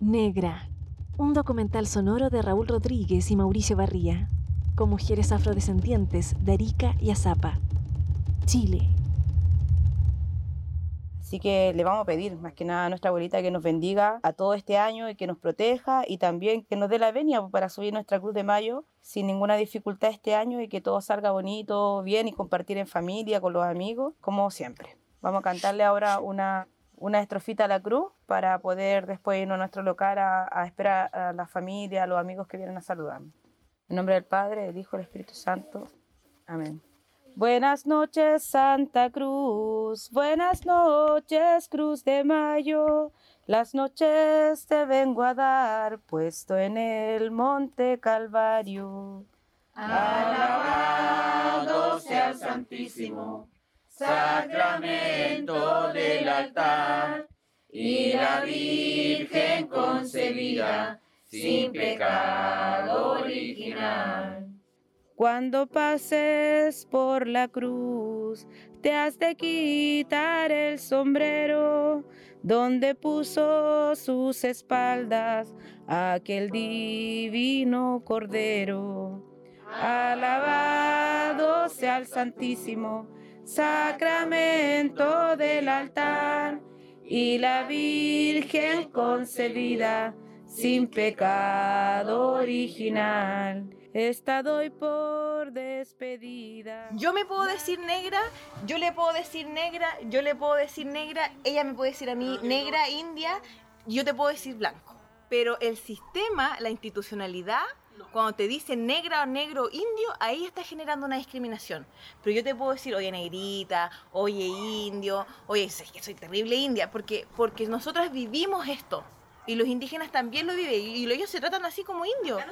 Negra, un documental sonoro de Raúl Rodríguez y Mauricio Barría, con mujeres afrodescendientes de Arica y Azapa, Chile. Así que le vamos a pedir más que nada a nuestra abuelita que nos bendiga a todo este año y que nos proteja y también que nos dé la venia para subir nuestra cruz de mayo sin ninguna dificultad este año y que todo salga bonito, bien y compartir en familia, con los amigos, como siempre. Vamos a cantarle ahora una, una estrofita a la cruz para poder después irnos a nuestro local a, a esperar a la familia, a los amigos que vienen a saludarnos. En nombre del Padre, del Hijo y del Espíritu Santo. Amén. Buenas noches, Santa Cruz. Buenas noches, Cruz de Mayo. Las noches te vengo a dar, puesto en el monte Calvario. Alabado sea el Santísimo, sacramento del altar, y la Virgen concebida sin pecado original. Cuando pases por la cruz, te has de quitar el sombrero donde puso sus espaldas aquel divino cordero. Alabado sea el Santísimo Sacramento del altar y la Virgen concebida sin pecado original. Esta doy por despedida. Yo me puedo decir negra, yo le puedo decir negra, yo le puedo decir negra, ella me puede decir a mí negra, india, yo te puedo decir blanco. Pero el sistema, la institucionalidad, cuando te dicen negra o negro indio, ahí está generando una discriminación. Pero yo te puedo decir, oye negrita, oye indio, oye, es que soy terrible india, porque, porque nosotros vivimos esto. Y los indígenas también lo viven, y ellos se tratan así como indios.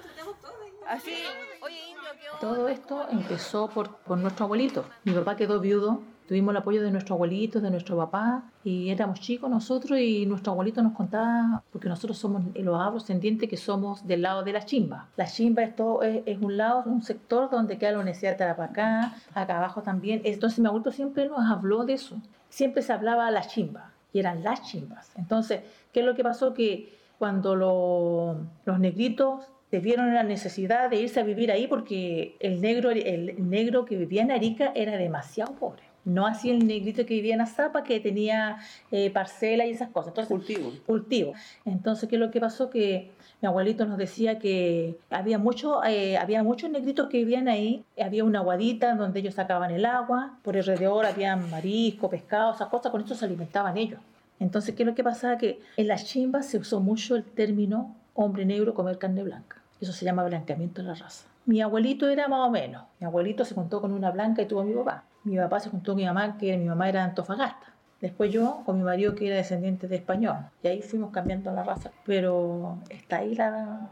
Así, oye indio, ¿qué onda? Todo esto empezó por, por nuestro abuelito. Mi papá quedó viudo, tuvimos el apoyo de nuestro abuelito, de nuestro papá, y éramos chicos nosotros y nuestro abuelito nos contaba, porque nosotros somos los afrodescendientes que somos del lado de la chimba. La chimba es, todo, es, es un lado, un sector donde queda la Universidad de Tarapacá, acá abajo también. Entonces mi abuelito siempre nos habló de eso. Siempre se hablaba la chimba, y eran las chimbas. Entonces, ¿qué es lo que pasó? Que cuando lo- los negritos se vieron la necesidad de irse a vivir ahí porque el negro, el negro que vivía en Arica era demasiado pobre. No así el negrito que vivía en Azapa, que tenía eh, parcela y esas cosas. Entonces, Cultivo. cultivo. Entonces, ¿qué es lo que pasó? Que mi abuelito nos decía que había, mucho, eh, había muchos negritos que vivían ahí. Había una aguadita donde ellos sacaban el agua. Por alrededor había marisco, pescado, esas cosas. Con eso se alimentaban ellos. Entonces, ¿qué es lo que pasaba? Que en las chimbas se usó mucho el término hombre negro comer carne blanca. Eso se llama blanqueamiento de la raza. Mi abuelito era más o menos. Mi abuelito se juntó con una blanca y tuvo a mi papá. Mi papá se juntó con mi mamá, que mi mamá era de Antofagasta. Después yo con mi marido que era descendiente de español. Y ahí fuimos cambiando la raza. Pero está ahí la,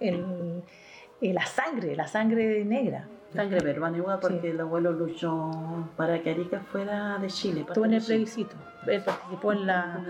el- eh, la sangre, la sangre negra. Sangre peruana igual porque Sí. el abuelo luchó para que Arica fuera de Chile. Estuvo en el plebiscito. Él participó en la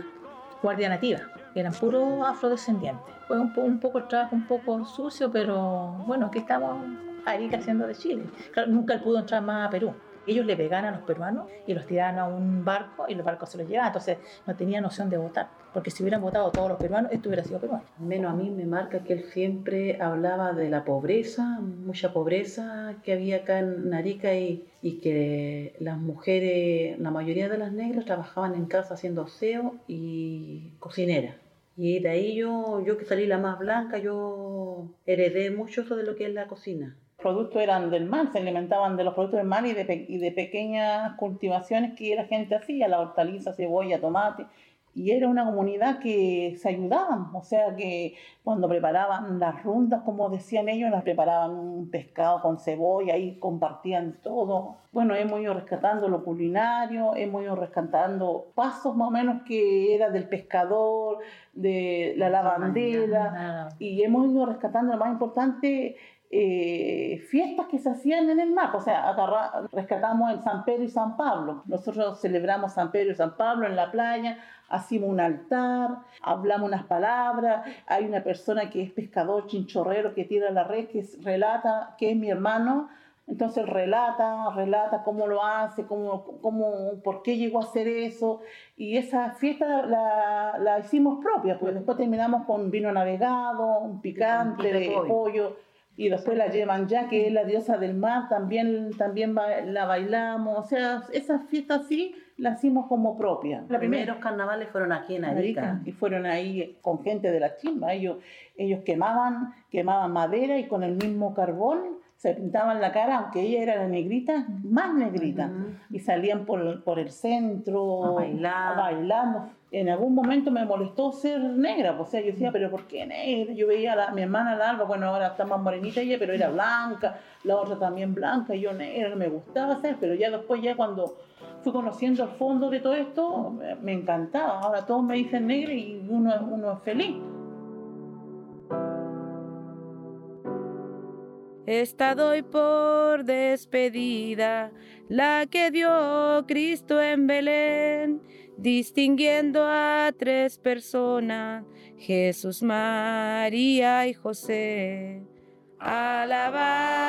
Guardia Nativa, eran puros afrodescendientes. Fue un, po- un poco el trabajo un poco sucio, pero bueno, aquí estamos Arica haciendo de Chile. Claro, nunca él pudo entrar más a Perú. Ellos le pegaban a los peruanos y los tiraban a un barco y los barcos se los llevaban. Entonces no tenía noción de votar. Porque si hubieran votado todos los peruanos, esto hubiera sido peruano. Menos a mí me marca que él siempre hablaba de la pobreza, mucha pobreza que había acá en Arica y, y que las mujeres, la mayoría de las negras trabajaban en casa haciendo aseo y cocinera. Y de ahí yo, yo que salí la más blanca, yo heredé mucho eso de lo que es la cocina. Productos eran del mar, se alimentaban de los productos del mar y de, y de pequeñas cultivaciones que la gente hacía, la hortaliza, cebolla, tomate. Y era una comunidad que se ayudaban, o sea que cuando preparaban las rundas, como decían ellos, las preparaban un pescado con cebolla y compartían todo. Bueno, hemos ido rescatando lo culinario, hemos ido rescatando pasos más o menos que era del pescador, de la lavandera, y hemos ido rescatando lo más importante, eh, fiestas que se hacían en el mar. O sea, agarra- rescatamos el San Pedro y San Pablo. Nosotros celebramos San Pedro y San Pablo en la playa, hacemos un altar, hablamos unas palabras. Hay una persona que es pescador chinchorrero que tira la red, que relata que es mi hermano. Entonces relata, relata cómo lo hace, cómo, cómo, por qué llegó a hacer eso. Y esa fiesta la, la hicimos propia, porque después terminamos con vino navegado, un picante de pollo. Y después la llevan ya, que es la diosa del mar, también, también la bailamos. O sea, esa fiesta sí la hicimos como propia. Los primeros carnavales fueron aquí en Arica. Y fueron ahí con gente de la chimba. Ellos, ellos quemaban, quemaban madera y con el mismo carbón se pintaban la cara, aunque ella era la negrita, más negrita. Y salían por, por el centro, bailando. En algún momento me molestó ser negra, pues, o sea, yo decía, pero ¿por qué negra? Yo veía a, mi hermana Alba, bueno, ahora está más morenita ella, pero era blanca, la otra también blanca, y yo negra, me gustaba ser, pero ya después, ya cuando fui conociendo el fondo de todo esto, me encantaba. Ahora todos me dicen negra y uno, uno es feliz. Esta doy por despedida, la que dio Cristo en Belén, distinguiendo a tres personas, Jesús, María y José. Alabado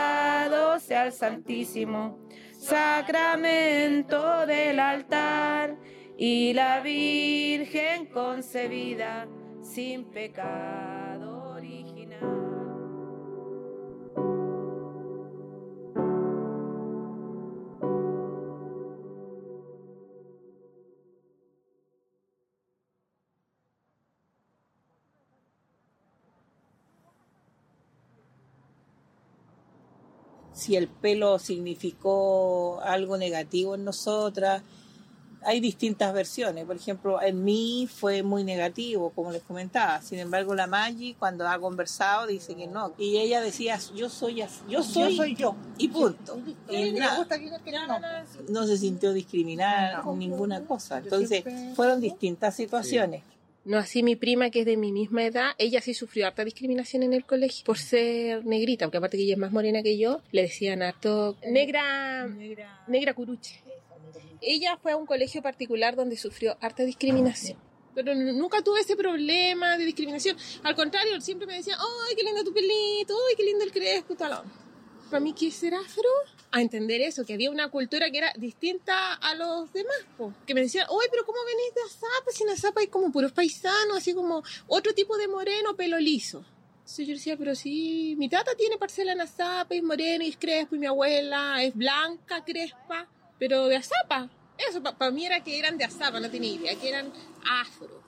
sea el Santísimo, sacramento del altar, y la Virgen concebida sin pecado si el pelo significó algo negativo en nosotras. Hay distintas versiones. Por ejemplo, en mí fue muy negativo, como les comentaba. Sin embargo, la Maggi, cuando ha conversado, dice que no. Y ella decía, yo soy yo soy yo. Y punto. no, se sintió discriminada ninguna cosa. Entonces, fueron distintas situaciones. No así mi prima, que es de mi misma edad, ella sí sufrió harta discriminación en el colegio por ser negrita, porque aparte que ella es más morena que yo, le decían harto negra, negra, negra curuche. Ella fue a un colegio particular donde sufrió harta discriminación. Pero nunca tuve ese problema de discriminación. Al contrario, siempre me decían, ¡ay, qué lindo tu pelito! ¡ay, qué lindo el crespo! Para mí que ser afro, a entender eso, que había una cultura que era distinta a los demás, que me decían, oye, pero ¿cómo venís de Azapa? Si en Azapa hay como puros paisanos, así como otro tipo de moreno, pelo liso. Entonces yo decía, pero sí, mi tata tiene parcela en Azapa, es moreno y es crespo, y mi abuela es blanca, crespa, pero de Azapa. Eso para mí era que eran de Azapa, no tenía idea, que eran afro.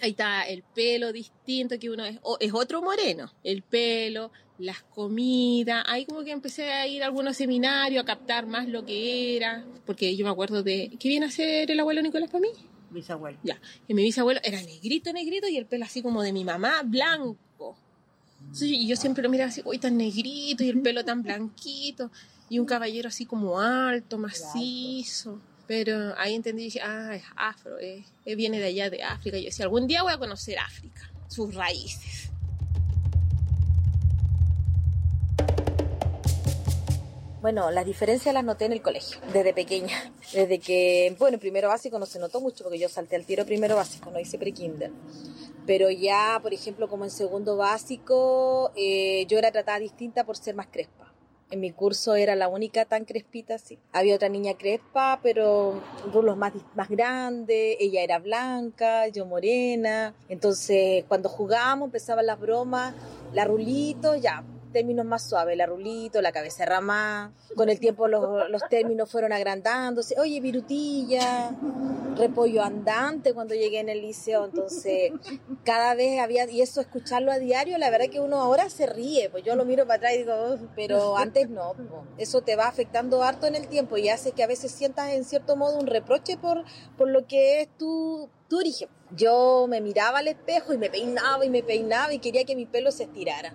Ahí está el pelo distinto, que uno es, es otro moreno. El pelo, las comidas. Ahí como que empecé a ir a algunos seminarios a captar más lo que era. Porque yo me acuerdo de. ¿Qué viene a ser el abuelo Nicolás para mí? Bisabuelo. Ya. Y mi bisabuelo era negrito, negrito y el pelo así como de mi mamá, blanco. y yo siempre lo miraba así, uy, tan negrito y el pelo tan blanquito. Y un caballero así como alto, macizo. Pero ahí entendí y dije, ah, es afro, eh, viene de allá de África. Yo decía, algún día voy a conocer África, sus raíces. Bueno, las diferencias las noté en el colegio, desde pequeña. Desde que, bueno, en primero básico no se notó mucho porque yo salté al tiro primero básico, no hice pre-kinder. Pero ya, por ejemplo, como en segundo básico, eh, yo era tratada distinta por ser más crespa en mi curso era la única tan crespita, sí. Había otra niña crespa, pero rulos más, más grandes, ella era blanca, yo morena. Entonces, cuando jugábamos, empezaban las bromas, la rulito, ya, términos más suaves, la rulito, la cabeza rama. Con el tiempo los, los términos fueron agrandándose. Oye, virutilla, repollo andante cuando llegué en el liceo. Entonces, cada vez había, y eso escucharlo a diario, la verdad que uno ahora se ríe. Pues yo lo miro para atrás y digo, pero antes no. Eso te va afectando harto en el tiempo y hace que a veces sientas en cierto modo un reproche por, por lo que es tu, tu origen. Yo me miraba al espejo y me peinaba y me peinaba y quería que mi pelo se estirara.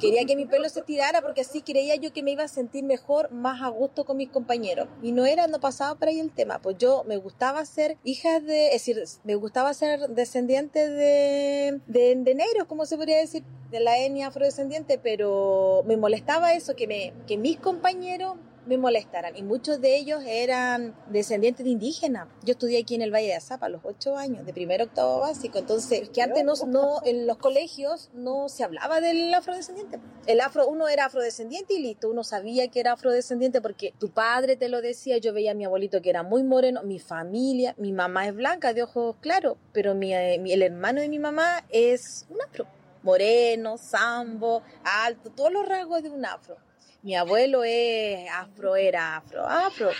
Quería que mi pelo se estirara porque así creía yo que me iba a sentir mejor, más a gusto con mis compañeros. Y no era, no pasaba por ahí el tema. Pues yo me gustaba ser hija de, es decir, me gustaba ser descendiente de, de, de negros, como se podría decir, de la etnia afrodescendiente, pero me molestaba eso, que, me, que mis compañeros me molestaran. Y muchos de ellos eran descendientes de indígenas. Yo estudié aquí en el Valle de Azapa a los ocho años, de primero a octavo básico. Entonces, que antes no, no, en los colegios no se hablaba del afrodescendiente. El afro, uno era afrodescendiente y listo, uno sabía que era afrodescendiente porque tu padre te lo decía, yo veía a mi abuelito que era muy moreno, mi familia, mi mamá es blanca, de ojos claros, pero mi, eh, mi- el hermano de mi mamá es un afro. Moreno, sambo, alto, todos los rasgos de un afro. Mi abuelo es afro, era afro, afro.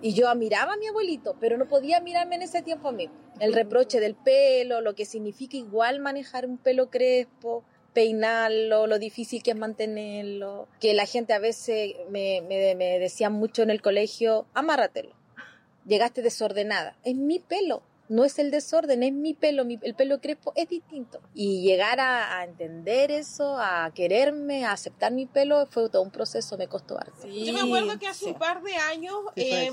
Y yo admiraba a mi abuelito, pero no podía mirarme en ese tiempo a mí. El reproche del pelo, lo que significa igual manejar un pelo crespo, peinarlo, lo difícil que es mantenerlo. Que la gente a veces me, me, me decía mucho en el colegio, amárratelo. Llegaste desordenada. Es mi pelo. No es el desorden, es mi pelo, mi- el pelo crespo es distinto. Y llegar a, a entender eso, a quererme, a aceptar mi pelo, fue todo un proceso, me costó harto. Yo me acuerdo que hace un par de años, eh,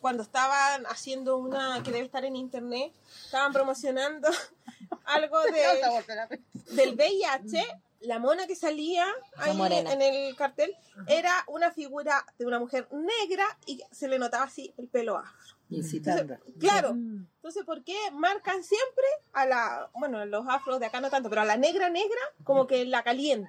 cuando estaban haciendo una que debe estar en internet, estaban promocionando algo de, del VIH. La mona que salía ahí en el cartel era una figura de una mujer negra y se le notaba así el pelo afro. Incitando. Claro. Entonces, ¿por qué marcan siempre a la, bueno, los afros de acá no tanto, pero a la negra negra como que la caliente?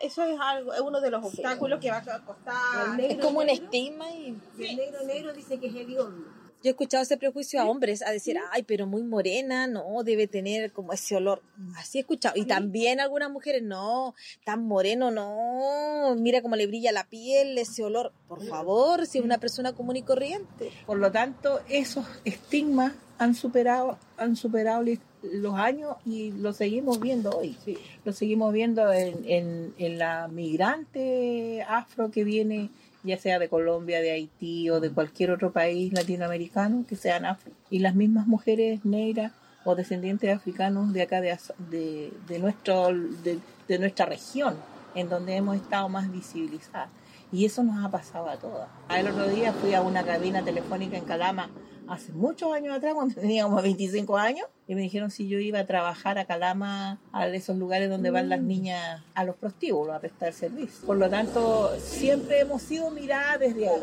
Eso es algo, es uno de los obstáculos que va a costar. Es como un estigma y... El negro negro dice que es hediondo. Yo he escuchado ese prejuicio a hombres, a decir, ay, pero muy morena, no, debe tener como ese olor. Así he escuchado. Y también algunas mujeres, no, tan moreno, no, mira cómo le brilla la piel, ese olor. Por favor, si es una persona común y corriente. Por lo tanto, esos estigmas han superado, han superado los años y lo seguimos viendo hoy. Lo seguimos viendo en, en- en la migrante afro que viene, ya sea de Colombia, de Haití o de cualquier otro país latinoamericano que sean afro. Y las mismas mujeres negras o descendientes de africanos de acá de, de, de nuestro, de, de nuestra región, en donde hemos estado más visibilizadas. Y eso nos ha pasado a todas. El otro día fui a una cabina telefónica en Calama hace muchos años atrás, cuando tenía como 25 años, y me dijeron si yo iba a trabajar a Calama, a esos lugares donde van las niñas a los prostíbulos a prestar servicio. Por lo tanto, siempre hemos sido miradas desde ahí.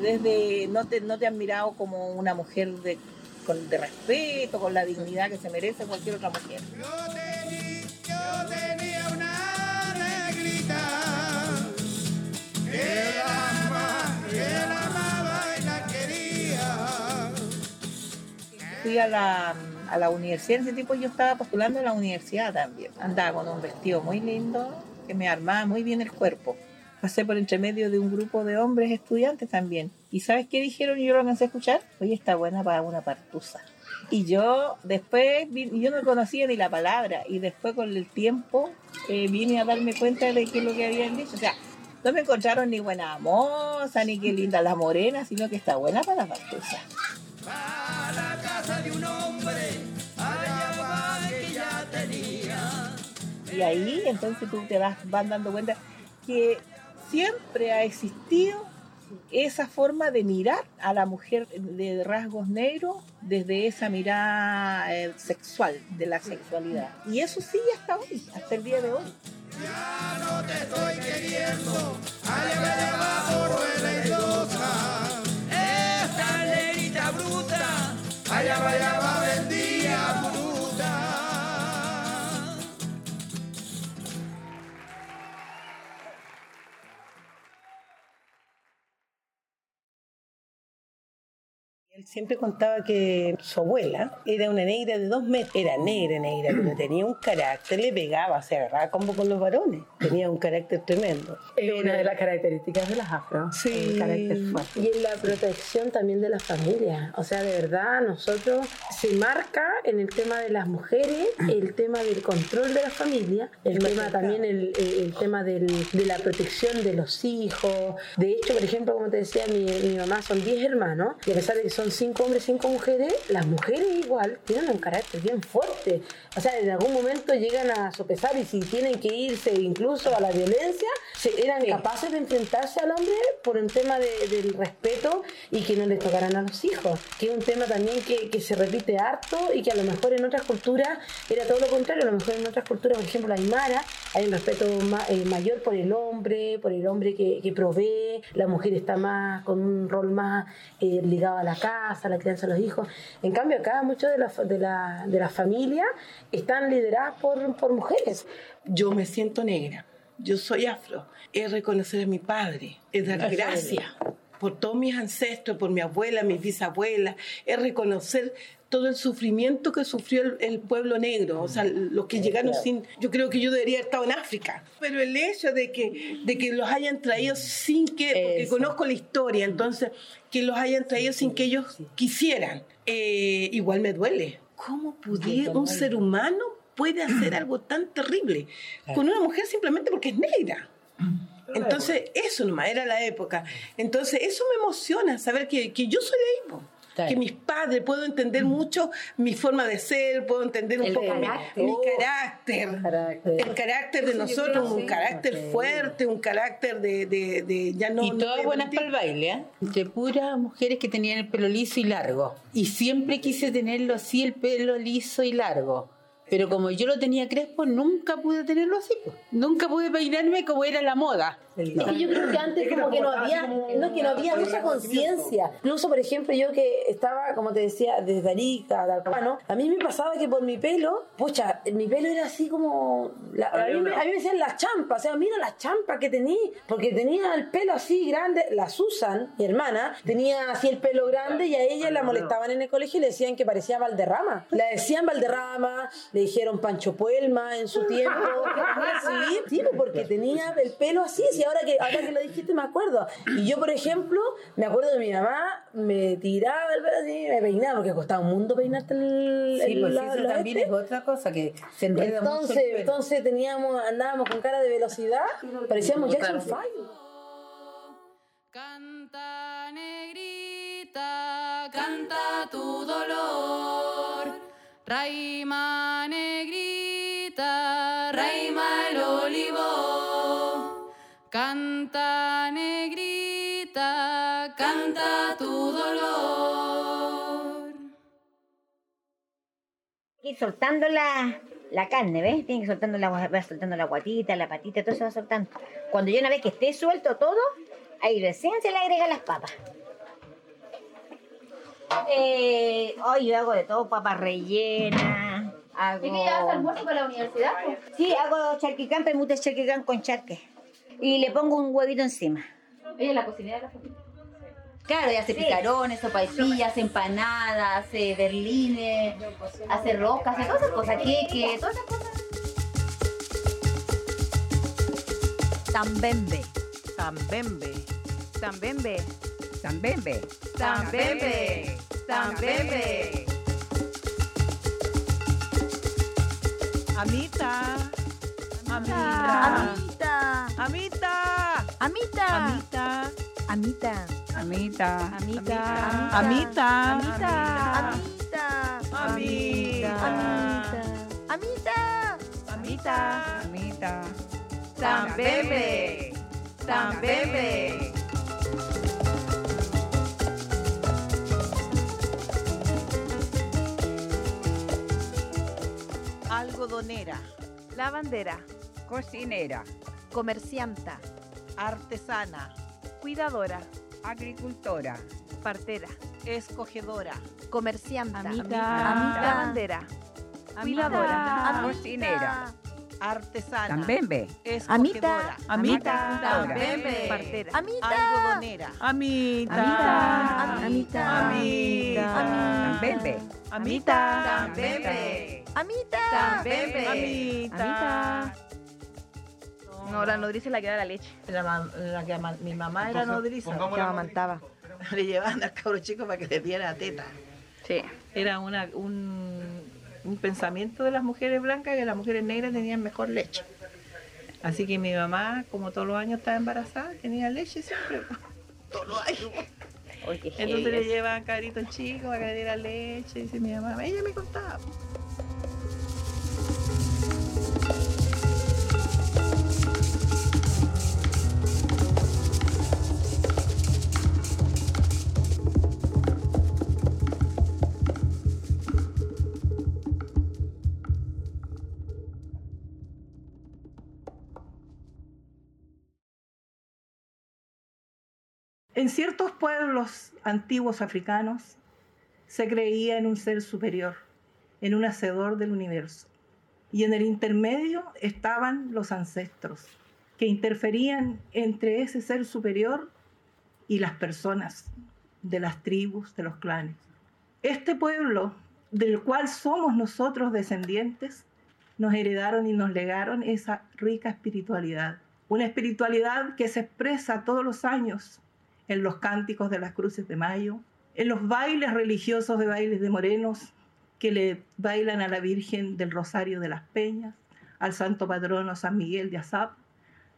Desde, no te, no te han mirado como una mujer de, con, de respeto, con la dignidad que se merece cualquier otra mujer. Yo tenía una negrita que Fui a la, a la universidad, en ese tiempo yo estaba postulando a la universidad también. Andaba con un vestido muy lindo que me armaba muy bien el cuerpo. Pasé por entre medio de un grupo de hombres estudiantes también. ¿Y sabes qué dijeron? Yo lo alcancé a escuchar. Oye, está buena para una partusa. Y yo después, yo no conocía ni la palabra. Y después con el tiempo eh, vine a darme cuenta de qué es lo que habían dicho. O sea, no me encontraron ni buena moza, ni qué linda la morena, sino que está buena para la partusa. Y ahí entonces tú te vas, van dando cuenta que siempre ha existido esa forma de mirar a la mujer de rasgos negros desde esa mirada eh, sexual, de la sexualidad. Y eso sigue hasta hoy, hasta el día de hoy. Ya no te estoy queriendo, veleidosa. Esta negrita bruta, allá va, allá va, Él siempre contaba que su abuela era una negra de dos metros. Era negra, negra, pero tenía un carácter, le pegaba, se agarraba como con los varones. Tenía un carácter tremendo. Es una de las características de las afro. Sí. El carácter fuerte. Y en la protección también de la familia. O sea, de verdad, nosotros se marca en el tema de las mujeres, el tema del control de la familia, el tema también el, el- el tema del- de la protección de los hijos. De hecho, por ejemplo, como te decía, mi, mi mamá son 10 hermanos y a pesar de que son cinco cinco hombres, cinco mujeres, las mujeres igual tienen un carácter bien fuerte. O sea, en algún momento llegan a sopesar y si tienen que irse incluso a la violencia, se, eran capaces de enfrentarse al hombre por un tema de- del respeto y que no les tocaran a los hijos, que es un tema también que, que se repite harto y que a lo mejor en otras culturas era todo lo contrario, a lo mejor en otras culturas, por ejemplo la Aymara, hay un respeto ma- eh, mayor por el hombre, por el hombre que, que provee, la mujer está más con un rol más eh, ligado a la casa, a la crianza de los hijos. En cambio acá muchas de las de la, de las familias están lideradas por, por mujeres. Yo me siento negra, yo soy afro, es reconocer a mi padre, es dar gracias por todos mis ancestros, por mi abuela, mis bisabuelas, es reconocer todo el sufrimiento que sufrió el, el pueblo negro, o sea, los que llegaron sin... Yo creo que yo debería haber estado en África, pero el hecho de que, de que los hayan traído sin que, porque Eso. conozco la historia, entonces, que los hayan traído sin que ellos quisieran, eh, igual me duele. ¿Cómo pudiera un ser humano puede hacer algo tan terrible con una mujer simplemente porque es negra? Entonces, eso nomás era la época. Entonces, eso me emociona, saber que, que yo soy de ahí, que mis padres, puedo entender mucho mi forma de ser, puedo entender un El poco mi, carácter. mi carácter, el carácter de Eso nosotros, un carácter fuerte, un carácter de, de, de- ya no... y no todas buenas para el baile, ¿eh? Entre puras mujeres que tenían el pelo liso y largo. Y siempre quise tenerlo así, el pelo liso y largo. Pero como yo lo tenía crespo, nunca pude tenerlo así. pues. Nunca pude peinarme como era la moda. Es que yo creo que antes como que no había, no, que no había mucha conciencia. Incluso, por ejemplo, yo que estaba, como te decía, desde Arica, Talcahuano, a mí me pasaba que por mi pelo, pucha, mi pelo era así como... la- a, mí, me- a mí me decían las champas, o sea, mira las champas que tenía, porque tenía el pelo así grande. La Susan, mi hermana, tenía así el pelo grande y a ella la molestaban en el colegio y le decían que parecía Valderrama. Le decían Valderrama, le dijeron Pancho Puelma en su tiempo. Sí, sí, porque tenía el pelo así, sí, ahora que, ahora que lo dijiste me acuerdo. Y yo, por ejemplo, me acuerdo de mi mamá, me tiraba el pelo así, me peinaba, porque costaba un mundo peinarte el, Sí, el- pues la- eso los también este. es otra cosa, que se enreda mucho el Entonces, pelo. entonces teníamos, andábamos con cara de velocidad, parecíamos Jackson Claro. 5. Canta negrita, canta tu dolor. Raima negrita, raima el olivo. Canta negrita, canta tu dolor. ir soltando la, la carne, ¿ves? Tiene que ir soltando la, va soltando la guatita, la patita, todo se va soltando. Cuando ya una vez que esté suelto todo, ahí recién se le agrega las papas. Eh, hoy yo hago de todo, papas rellenas. Hago... ¿Y que llevas almuerzo para la universidad? Sí, hago charquicán, permutas charquicán con charque. Y le pongo un huevito encima. Ella es la cocinera de la familia. Claro, y hace Sí. picarones, hace empanadas, hace berlines, hace roscas, hace todas esas cosas, queques, todas esas cosas. Tambembe. Tambembe. Tambembe. Tambembe. Tambembe. Tambembe. Amita. Amita. Amita. Amita. Amita. Amita. Amita. Amita. Amita. Amita. Amita. Amita. Amita. Amita. Tambembe. Tambembe. Algodonera. Lavandera. Cocinera. Comercianta. Artesana. Cuidadora. Agricultora. Partera. Escogedora. Comercianta. Amita. Amita. Lavandera. Cuidadora. Amita. Cocinera. Artesana. Tambembe. Escogedora. Amita. Tambembe. Partera. Algodonera. Amita. Amita. Amita. Tambembe. Amita. Tambembe. Amita. Tambembe. Amita. No, la nodriza es la que da la leche. La, la que ama- mi mamá era nodriza. Que amamantaba. Le llevaban al cabro chico para que le diera teta. Sí. Era una, un, un pensamiento de las mujeres blancas que las mujeres negras tenían mejor leche. Así que mi mamá, como todos los años estaba embarazada, tenía leche siempre. Todos los años. Entonces le llevan cabritos chicos a que le diera leche, dice mi mamá, ella me contaba. En ciertos pueblos antiguos africanos se creía en un ser superior, en un hacedor del universo. Y en el intermedio estaban los ancestros, que interferían entre ese ser superior y las personas de las tribus, de los clanes. Este pueblo, del cual somos nosotros descendientes, nos heredaron y nos legaron esa rica espiritualidad. Una espiritualidad que se expresa todos los años en los cánticos de las cruces de mayo, en los bailes religiosos de bailes de morenos que le bailan a la Virgen del Rosario de las Peñas, al Santo Patrono San Miguel de Azap,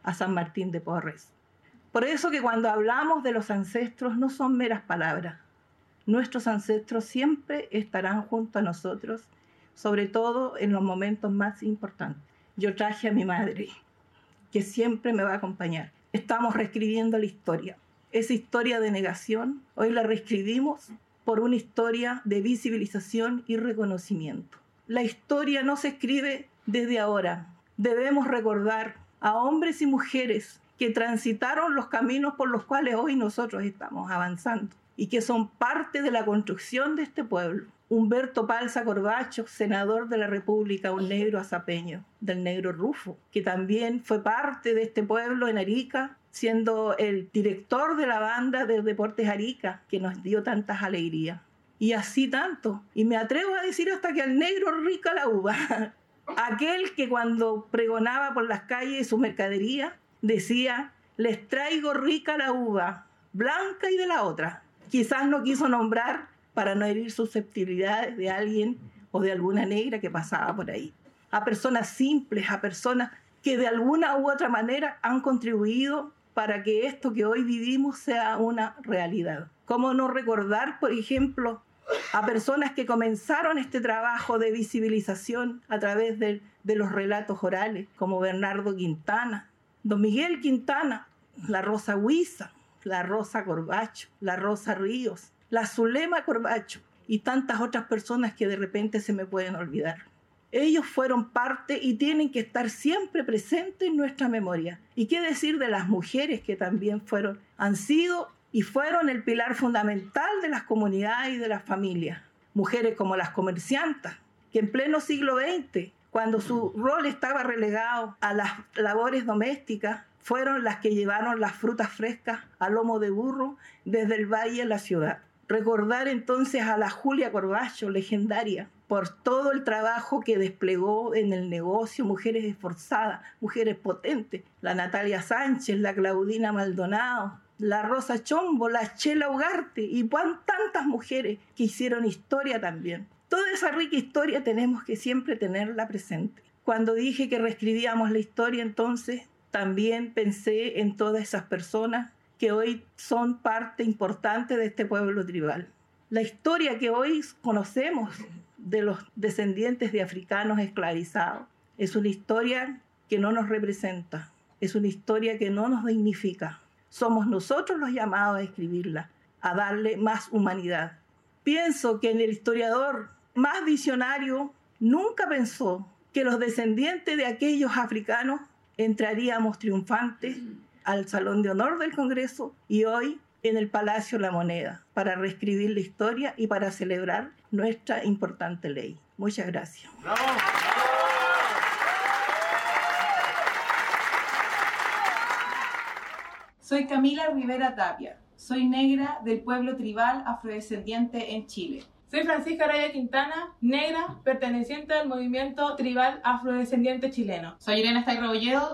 a San Martín de Porres. Por eso que cuando hablamos de los ancestros no son meras palabras. Nuestros ancestros siempre estarán junto a nosotros, sobre todo en los momentos más importantes. Yo traje a mi madre, que siempre me va a acompañar. Estamos reescribiendo la historia. Esa historia de negación, hoy la reescribimos por una historia de visibilización y reconocimiento. La historia no se escribe desde ahora. Debemos recordar a hombres y mujeres que transitaron los caminos por los cuales hoy nosotros estamos avanzando y que son parte de la construcción de este pueblo. Humberto Palza Corbacho, senador de la República, un negro azapeño, del negro Rufo, que también fue parte de este pueblo en Arica, siendo el director de la banda de Deportes Arica, que nos dio tantas alegrías. Y así tanto. Y me atrevo a decir hasta que al negro rica la uva. Aquel que cuando pregonaba por las calles su mercadería decía, les traigo rica la uva, blanca y de la otra. Quizás no quiso nombrar para no herir susceptibilidades de alguien o de alguna negra que pasaba por ahí. A personas simples, a personas que de alguna u otra manera han contribuido para que esto que hoy vivimos sea una realidad. ¿Cómo no recordar, por ejemplo, a personas que comenzaron este trabajo de visibilización a través de, los relatos orales, como Bernardo Quintana, Don Miguel Quintana, la Rosa Huiza, la Rosa Corbacho, la Rosa Ríos, la Zulema Corbacho y tantas otras personas que de repente se me pueden olvidar. Ellos fueron parte y tienen que estar siempre presentes en nuestra memoria. ¿Y qué decir de las mujeres que también fueron, han sido y fueron el pilar fundamental de las comunidades y de las familias? Mujeres como las comerciantas, que en pleno siglo XX, cuando su rol estaba relegado a las labores domésticas, fueron las que llevaron las frutas frescas a lomo de burro desde el valle a la ciudad. Recordar entonces a la Julia Corbacho, legendaria, por todo el trabajo que desplegó en el negocio, mujeres esforzadas, mujeres potentes, la Natalia Sánchez, la Claudina Maldonado, la Rosa Chombo, la Chela Ugarte y tantas mujeres que hicieron historia también. Toda esa rica historia tenemos que siempre tenerla presente. Cuando dije que reescribíamos la historia, entonces también pensé en todas esas personas que hoy son parte importante de este pueblo tribal. La historia que hoy conocemos de los descendientes de africanos esclavizados es una historia que no nos representa, es una historia que no nos dignifica. Somos nosotros los llamados a escribirla, a darle más humanidad. Pienso que el historiador más visionario nunca pensó que los descendientes de aquellos africanos entraríamos triunfantes al Salón de Honor del Congreso y hoy en el Palacio La Moneda para reescribir la historia y para celebrar nuestra importante ley. Muchas gracias. Soy Camila Rivera Tapia. Soy negra del pueblo tribal afrodescendiente en Chile. Soy Francisca Araya Quintana, negra, perteneciente al movimiento tribal afrodescendiente chileno. Soy Irene Stay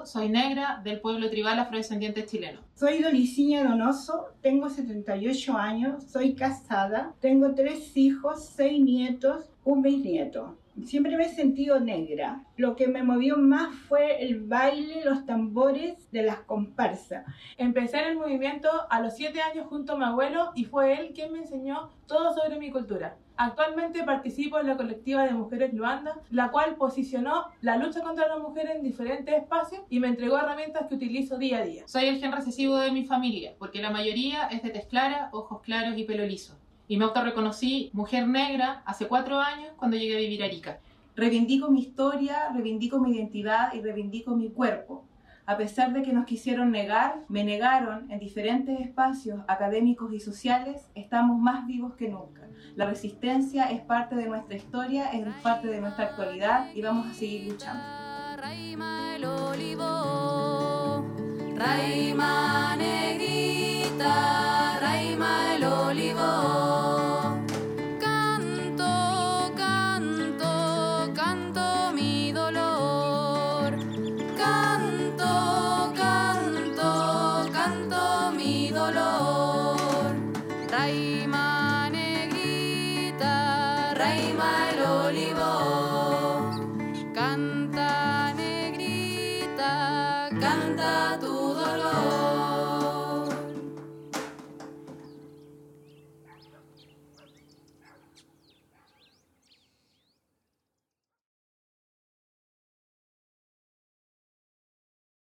soy negra del pueblo tribal afrodescendiente chileno. Soy Doliciña Donoso, tengo 78 años, soy casada, tengo tres hijos, seis nietos, un bisnieto. Siempre me he sentido negra. Lo que me movió más fue el baile, los tambores de las comparsas. Empecé en el movimiento a los 7 años junto a mi abuelo y fue él quien me enseñó todo sobre mi cultura. Actualmente participo en la colectiva de Mujeres Luanda, la cual posicionó la lucha contra la mujer en diferentes espacios y me entregó herramientas que utilizo día a día. Soy el gen recesivo de mi familia, porque la mayoría es de tez clara, ojos claros y pelo liso. Y me autorreconocí mujer negra hace cuatro años cuando llegué a vivir a Arica. Reivindico mi historia, reivindico mi identidad y reivindico mi cuerpo. A pesar de que nos quisieron negar, me negaron en diferentes espacios académicos y sociales, estamos más vivos que nunca. La resistencia es parte de nuestra historia, es parte de nuestra actualidad y vamos a seguir luchando. Raima el olivo, Raima negrita,